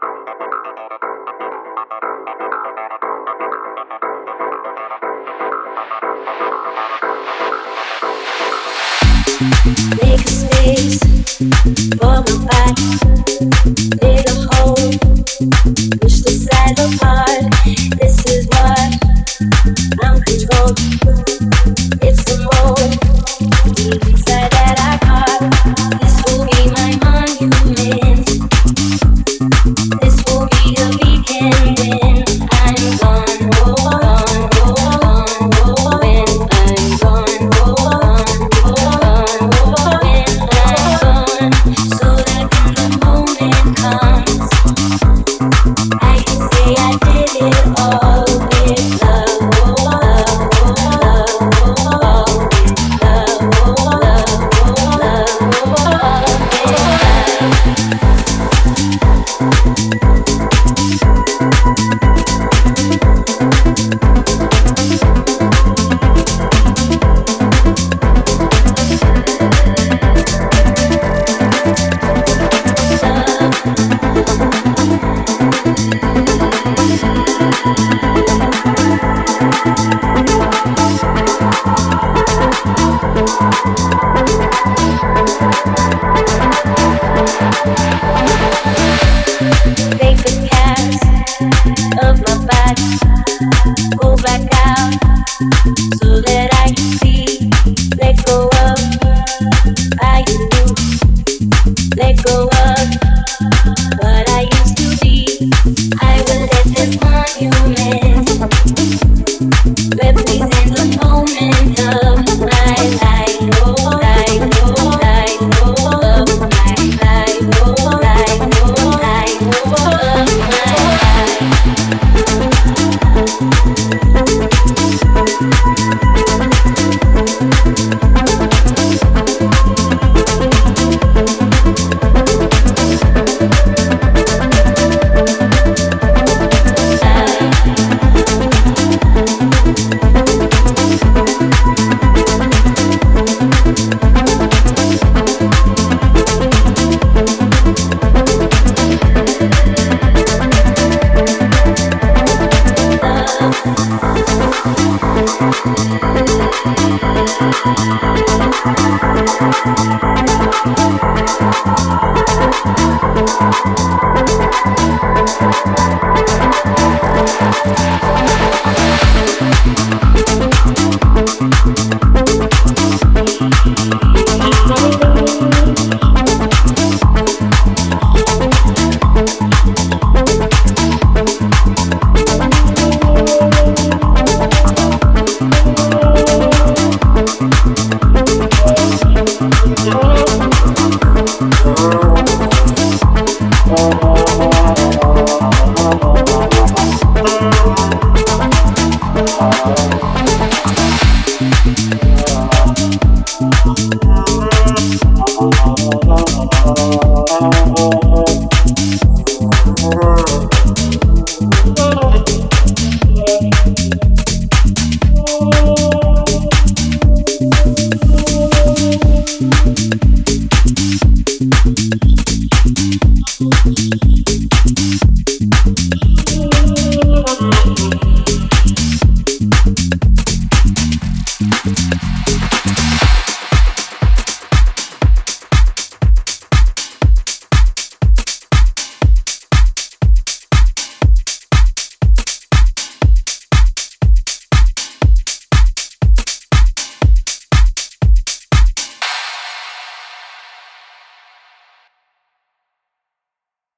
A space for my body. A hole, push the apart. This is what I'm controlled. It's the mode. let go of